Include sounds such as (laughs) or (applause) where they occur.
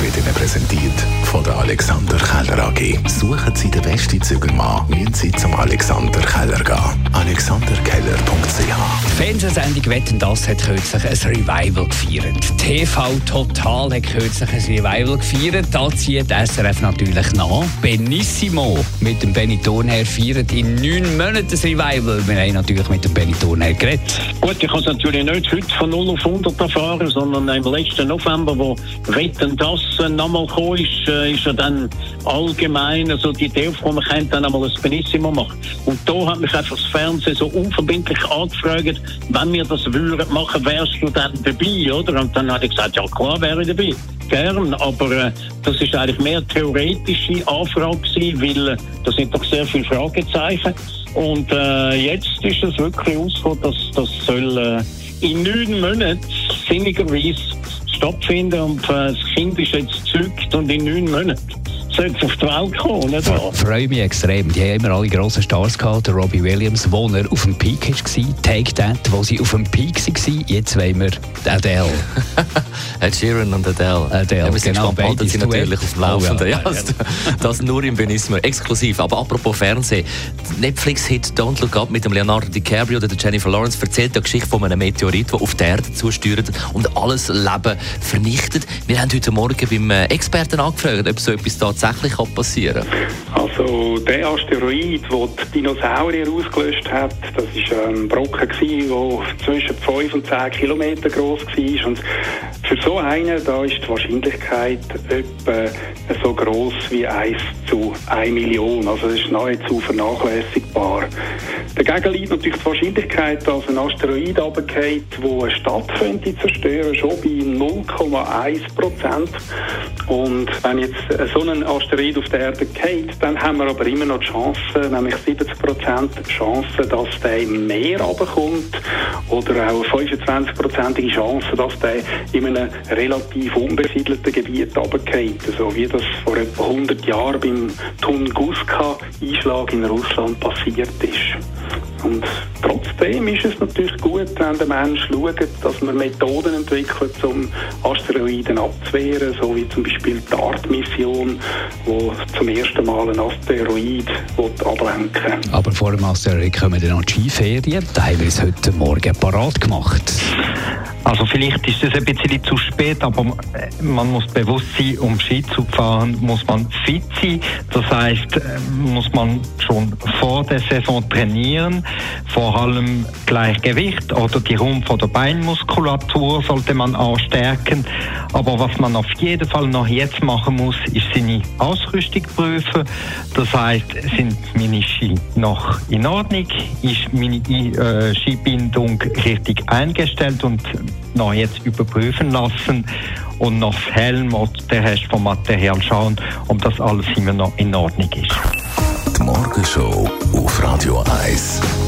wird Ihnen präsentiert von der Alexander Keller AG. Suchen Sie den besten Zügelmann, müssen Sie zum Alexander Keller gehen. alexanderkeller.ch Die Fernsehsendung «Wetten, das» hat kürzlich ein Revival gefeiert. TV Total hat kürzlich ein Revival gefeiert. Da zieht SRF natürlich nach. Benissimo mit dem Benny Thurnherr feiert in neun Monaten ein Revival. Wir haben natürlich mit dem Benny Thurnherr geredet. Gut, ich kann es natürlich nicht heute von 0 auf 100 erfahren, sondern im letzten November, wo Wetten das nochmal gekommen ist, äh, ist ja dann allgemein also die Idee aufgekommen, man könnte dann einmal ein Benissimo machen. Und da hat mich einfach das Fernsehen so unverbindlich angefragt, wenn wir das würden machen, wärst du dann dabei, oder? Und dann hat ich gesagt, ja klar wäre ich dabei. Gern, aber äh, das ist eigentlich mehr theoretische Anfrage gewesen, weil äh, da sind doch sehr viele Fragezeichen. Und äh, jetzt ist es wirklich ausgekommen, dass das soll äh, in neun Monaten sinnigerweise stattfinden und das Kind ist jetzt gezeugt und in neun Monaten es auf die Welt kommen, nicht wahr? Ich freue mich extrem. Die haben immer alle grossen Stars gehabt. Der Robbie Williams, wo er auf dem Peak war. Take That, wo sie auf dem Peak waren. Jetzt wollen wir Adele. (laughs) Ed Sheeran und Adele. Adele, ja, wir sind genau, gespannt, sie Duett. natürlich auf dem Laufenden. Oh ja. ja, das, das nur im Benismo, exklusiv. Aber apropos Fernsehen, Netflix-Hit Don't Look Up mit dem Leonardo DiCaprio oder der Jennifer Lawrence erzählt die Geschichte von einem Meteorit, der auf die Erde zusteuert und alles Leben vernichtet. Wir haben heute Morgen beim äh, Experten angefragt, ob so etwas tatsächlich kann passieren kann. Also der Asteroid, der die Dinosaurier ausgelöscht hat, das war ein Brocken, der zwischen 5 und 10 Kilometer groß war. Und für so einen da ist die Wahrscheinlichkeit etwa so groß wie 1 zu 1 Million. Also das ist nahezu vernachlässigbar. Dagegen liegt natürlich die Wahrscheinlichkeit, dass ein Asteroid runterfällt, der eine Stadt könnte zerstören, schon bei 0,1 Prozent. Und wenn jetzt so ein Asteroid auf der Erde fällt, dann haben wir aber immer noch die Chance, nämlich 70 Prozent Chance, dass der im Meer runterkommt oder auch eine 25-prozentige Chance, dass der in einem relativ unbesiedelten Gebiet runterfällt. So wie das vor etwa 100 Jahren beim Tunguska-Einschlag in Russland passiert ist. Und trotzdem ist es natürlich gut, wenn der Mensch schaut, dass man Methoden entwickelt, um Asteroiden abzuwehren, so wie zum Beispiel die DART-Mission, wo zum ersten Mal ein Asteroid ablenken will. Aber vor dem Asteroid kommen dann noch die Skiferien. Da haben wir uns heute Morgen parat gemacht. Also vielleicht ist es ein bisschen zu spät, aber man muss bewusst sein, um Ski zu fahren, muss man fit sein. Das heißt, äh, muss man schon vor der Saison trainieren, vor allem Gleichgewicht oder die Rumpf- oder Beinmuskulatur sollte man auch stärken. Aber was man auf jeden Fall noch jetzt machen muss, ist seine Ausrüstung prüfen. Das heißt, sind meine Ski noch in Ordnung? Ist meine äh, Skibindung richtig eingestellt und noch jetzt überprüfen lassen und noch das Helm oder der Rest vom Material schauen, ob das alles immer noch in Ordnung ist. Die Morgenshow auf Radio 1.